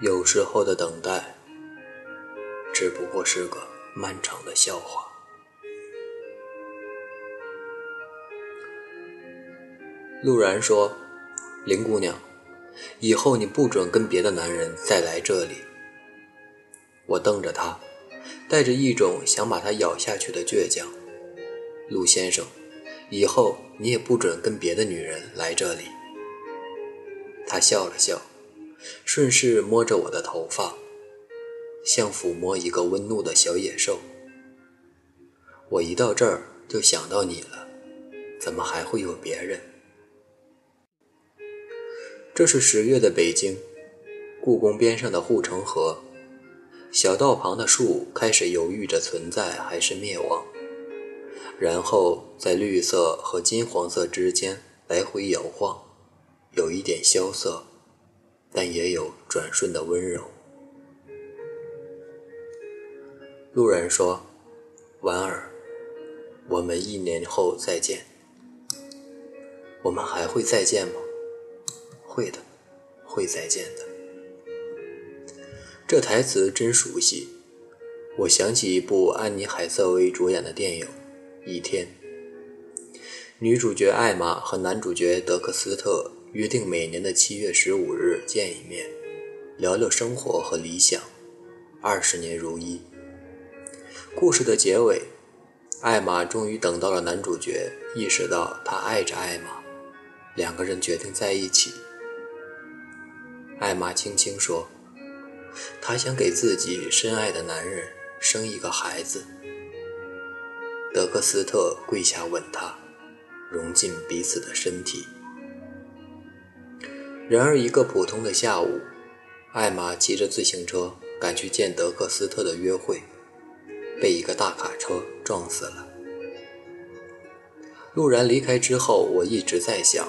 有时候的等待，只不过是个漫长的笑话。陆然说：“林姑娘，以后你不准跟别的男人再来这里。”我瞪着他，带着一种想把他咬下去的倔强。陆先生，以后你也不准跟别的女人来这里。他笑了笑。顺势摸着我的头发，像抚摸一个温怒的小野兽。我一到这儿就想到你了，怎么还会有别人？这是十月的北京，故宫边上的护城河，小道旁的树开始犹豫着存在还是灭亡，然后在绿色和金黄色之间来回摇晃，有一点萧瑟。但也有转瞬的温柔。路人说：“婉儿，我们一年后再见。我们还会再见吗？会的，会再见的。”这台词真熟悉，我想起一部安妮海瑟薇主演的电影《一天》，女主角艾玛和男主角德克斯特。约定每年的七月十五日见一面，聊聊生活和理想，二十年如一。故事的结尾，艾玛终于等到了男主角，意识到他爱着艾玛，两个人决定在一起。艾玛轻轻说：“她想给自己深爱的男人生一个孩子。”德克斯特跪下吻她，融进彼此的身体。然而，一个普通的下午，艾玛骑着自行车赶去见德克斯特的约会，被一个大卡车撞死了。陆然离开之后，我一直在想：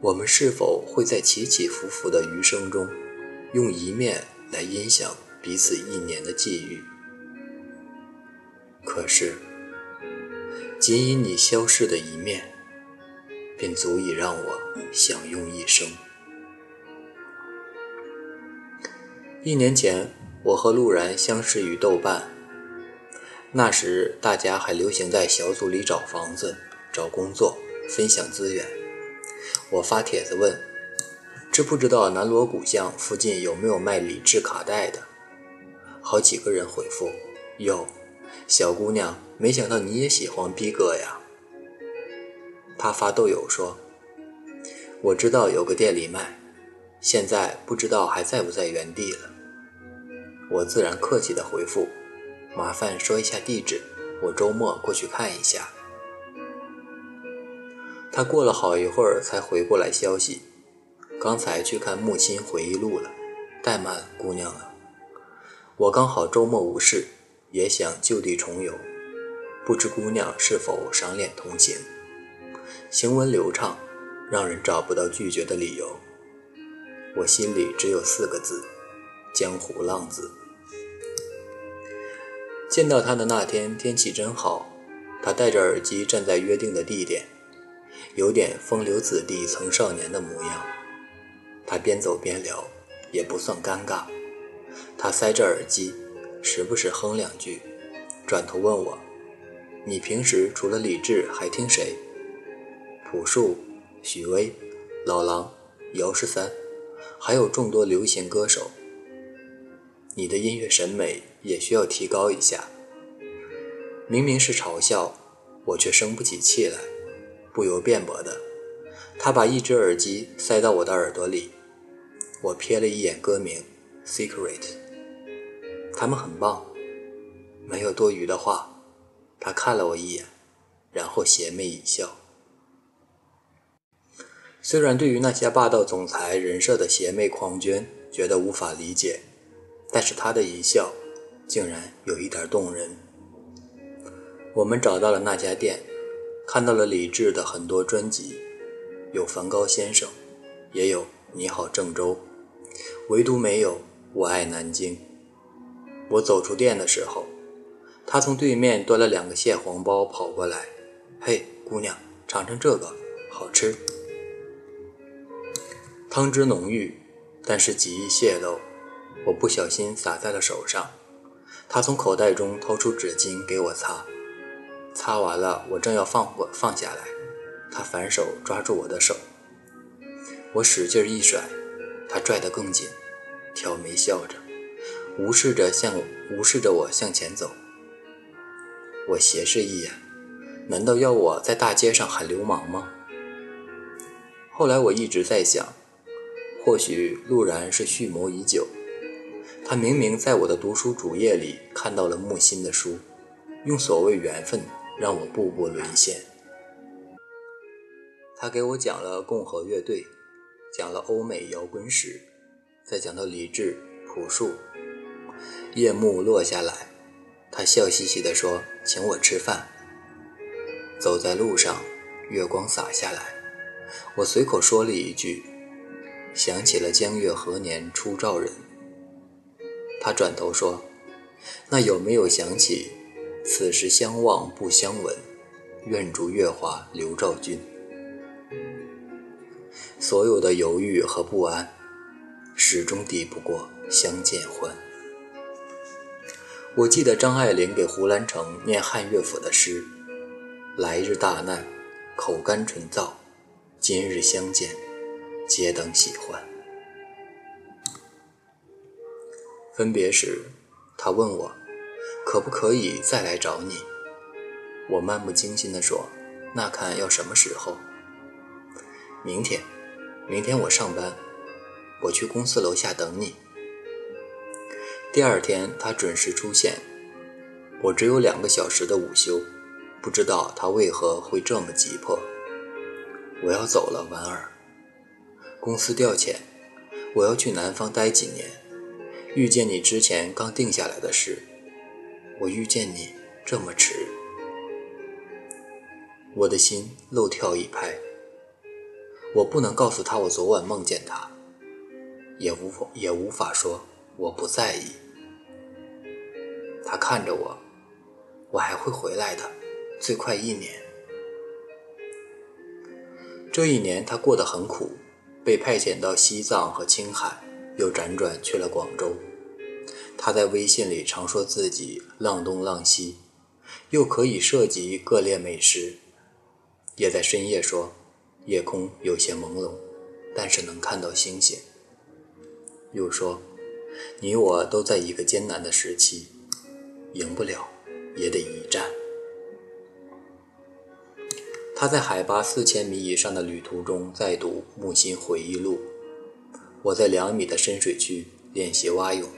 我们是否会在起起伏伏的余生中，用一面来影响彼此一年的际遇？可是，仅以你消逝的一面。便足以让我享用一生。一年前，我和陆然相识于豆瓣。那时，大家还流行在小组里找房子、找工作、分享资源。我发帖子问：“知不知道南锣鼓巷附近有没有卖李志卡带的？”好几个人回复：“有。”小姑娘，没想到你也喜欢逼哥呀。他发豆友说：“我知道有个店里卖，现在不知道还在不在原地了。”我自然客气的回复：“麻烦说一下地址，我周末过去看一下。”他过了好一会儿才回过来消息：“刚才去看木心回忆录了，怠慢姑娘了。我刚好周末无事，也想就地重游，不知姑娘是否赏脸同行？”行文流畅，让人找不到拒绝的理由。我心里只有四个字：江湖浪子。见到他的那天天气真好，他戴着耳机站在约定的地点，有点风流子弟曾少年的模样。他边走边聊，也不算尴尬。他塞着耳机，时不时哼两句，转头问我：“你平时除了李志还听谁？”朴树、许巍、老狼、姚十三，还有众多流行歌手。你的音乐审美也需要提高一下。明明是嘲笑，我却生不起气来，不由辩驳的。他把一只耳机塞到我的耳朵里，我瞥了一眼歌名《Secret》，他们很棒。没有多余的话，他看了我一眼，然后邪魅一笑。虽然对于那些霸道总裁人设的邪魅狂狷觉得无法理解，但是他的一笑，竟然有一点动人。我们找到了那家店，看到了李志的很多专辑，有《梵高先生》，也有《你好郑州》，唯独没有《我爱南京》。我走出店的时候，他从对面端了两个蟹黄包跑过来，嘿，姑娘，尝尝这个，好吃。汤汁浓郁，但是极易泄露，我不小心洒在了手上。他从口袋中掏出纸巾给我擦，擦完了，我正要放放下来，他反手抓住我的手，我使劲一甩，他拽得更紧，挑眉笑着，无视着向无视着我向前走。我斜视一眼，难道要我在大街上喊流氓吗？后来我一直在想，或许陆然是蓄谋已久。他明明在我的读书主页里看到了木心的书，用所谓缘分让我步步沦陷。他给我讲了共和乐队，讲了欧美摇滚史，再讲到李志、朴树。夜幕落下来，他笑嘻嘻地说：“请我吃饭。”走在路上，月光洒下来，我随口说了一句：“想起了江月何年初照人。”他转头说：“那有没有想起，此时相望不相闻，愿逐月华流照君。”所有的犹豫和不安，始终抵不过相见欢。我记得张爱玲给胡兰成念汉乐府的诗：“来日大难，口干唇燥，今日相见，皆等喜欢。”分别时，他问我，可不可以再来找你？我漫不经心地说：“那看要什么时候？明天，明天我上班，我去公司楼下等你。”第二天，他准时出现。我只有两个小时的午休，不知道他为何会这么急迫。我要走了，婉儿。公司调遣，我要去南方待几年。遇见你之前刚定下来的事，我遇见你这么迟，我的心漏跳一拍。我不能告诉他我昨晚梦见他，也无也无法说我不在意。他看着我，我还会回来的，最快一年。这一年他过得很苦，被派遣到西藏和青海。又辗转去了广州。他在微信里常说自己浪东浪西，又可以涉及各列美食，也在深夜说夜空有些朦胧，但是能看到星星。又说你我都在一个艰难的时期，赢不了也得一战。他在海拔四千米以上的旅途中在读《木心回忆录》。我在两米的深水区练习蛙泳。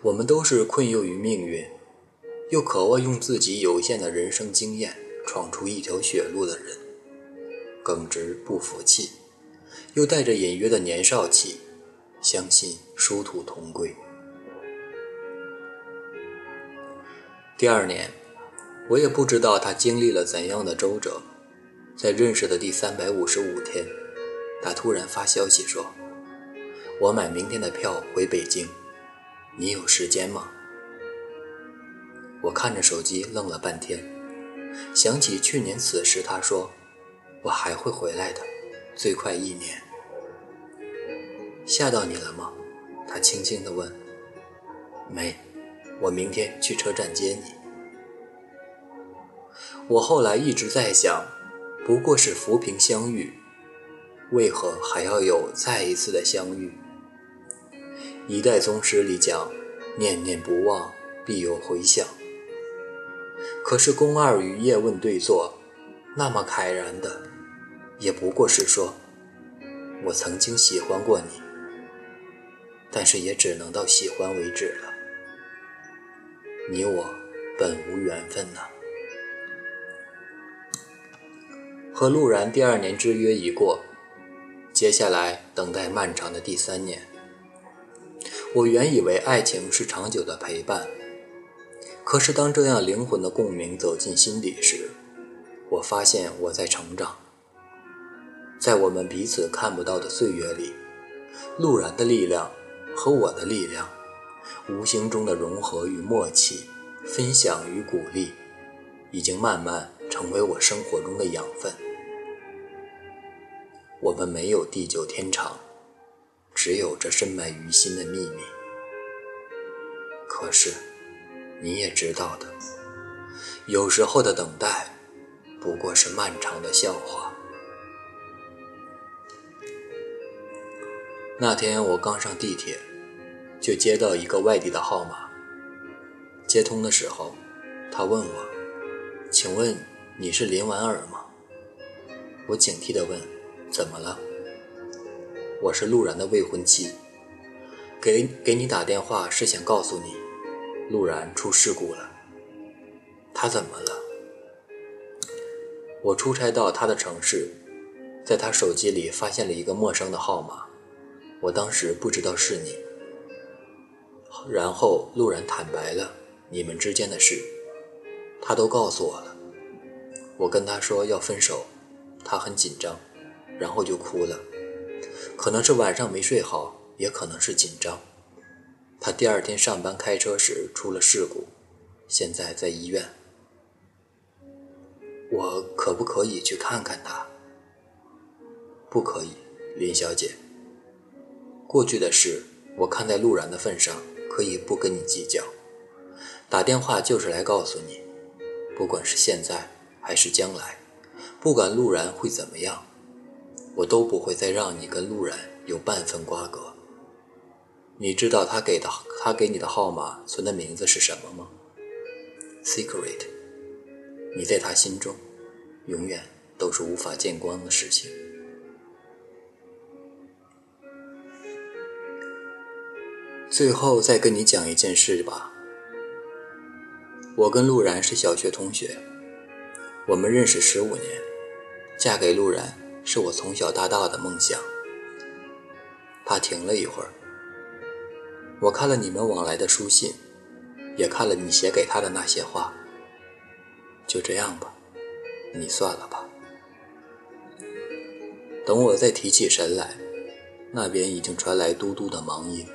我们都是困囿于命运，又渴望用自己有限的人生经验闯出一条血路的人，耿直不服气，又带着隐约的年少气，相信殊途同归。第二年，我也不知道他经历了怎样的周折，在认识的第三百五十五天。他突然发消息说：“我买明天的票回北京，你有时间吗？”我看着手机愣了半天，想起去年此时他说：“我还会回来的，最快一年。”吓到你了吗？他轻轻地问。“没，我明天去车站接你。”我后来一直在想，不过是浮萍相遇。为何还要有再一次的相遇？一代宗师里讲，念念不忘，必有回响。可是宫二与叶问对坐，那么慨然的，也不过是说，我曾经喜欢过你，但是也只能到喜欢为止了。你我本无缘分呐。和陆然第二年之约已过。接下来等待漫长的第三年，我原以为爱情是长久的陪伴，可是当这样灵魂的共鸣走进心底时，我发现我在成长。在我们彼此看不到的岁月里，陆然的力量和我的力量，无形中的融合与默契，分享与鼓励，已经慢慢成为我生活中的养分。我们没有地久天长，只。有这深埋于心的秘密。可是，你也知道的，有时候的等待不过是漫长的笑话。那天我刚上地铁，就接到一个外地的号码。接通的时候，他问我：“请问你是林婉儿吗？”我警惕地问：“怎么了？”“我是陆然的未婚妻，给给你打电话是想告诉你，陆然出事故了。”“他怎么了？”“我出差到他的城市，在他手机里发现了一个陌生的号码。”我当时不知道是你，然后陆然坦白了你们之间的事，他都告诉我了。我跟他说要分手，他很紧张，然后就哭了，可能是晚上没睡好，也可能是紧张。他第二天上班开车时出了事故，现在在医院。我可不可以去看看他？不可以，林小姐。过去的事，我看在陆然的份上，可以不跟你计较。打电话就是来告诉你，不管是现在还是将来，不管陆然会怎么样，我都不会再让你跟陆然有半分瓜葛。你知道他给的他给你的号码存的名字是什么吗？Secret。你在他心中，永远都是无法见光的事情。最后再跟你讲一件事吧。我跟陆然是小学同学，我们认识十五年，嫁给陆然是我从小到大的梦想。他停了一会儿，我看了你们往来的书信，也看了你写给他的那些话。就这样吧，你算了吧。等我再提起神来，那边已经传来嘟嘟的忙音。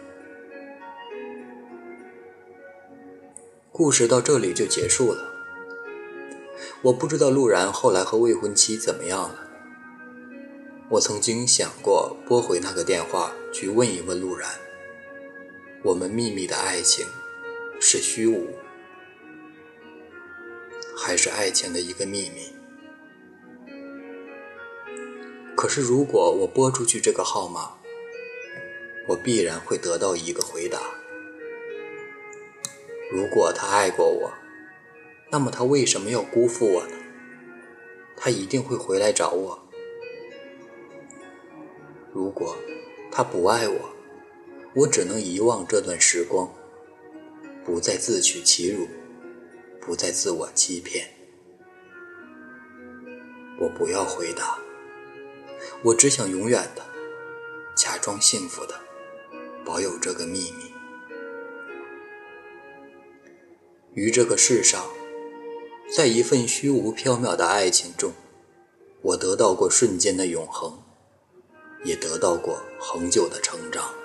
故事到这里就结束了。我不知道陆然后来和未婚妻怎么样了。我曾经想过拨回那个电话去问一问陆然：我们秘密的爱情是虚无，还是爱情的一个秘密？可是如果我拨出去这个号码，我必然会得到一个回答。如果他爱过我，那么他为什么要辜负我呢？他一定会回来找我。如果他不爱我，我只能遗忘这段时光，不再自取其辱，不再自我欺骗。我不要回答，我只想永远的假装幸福的保有这个秘密。于这个世上，在一份虚无缥缈的爱情中，我得到过瞬间的永恒，也得到过恒久的成长。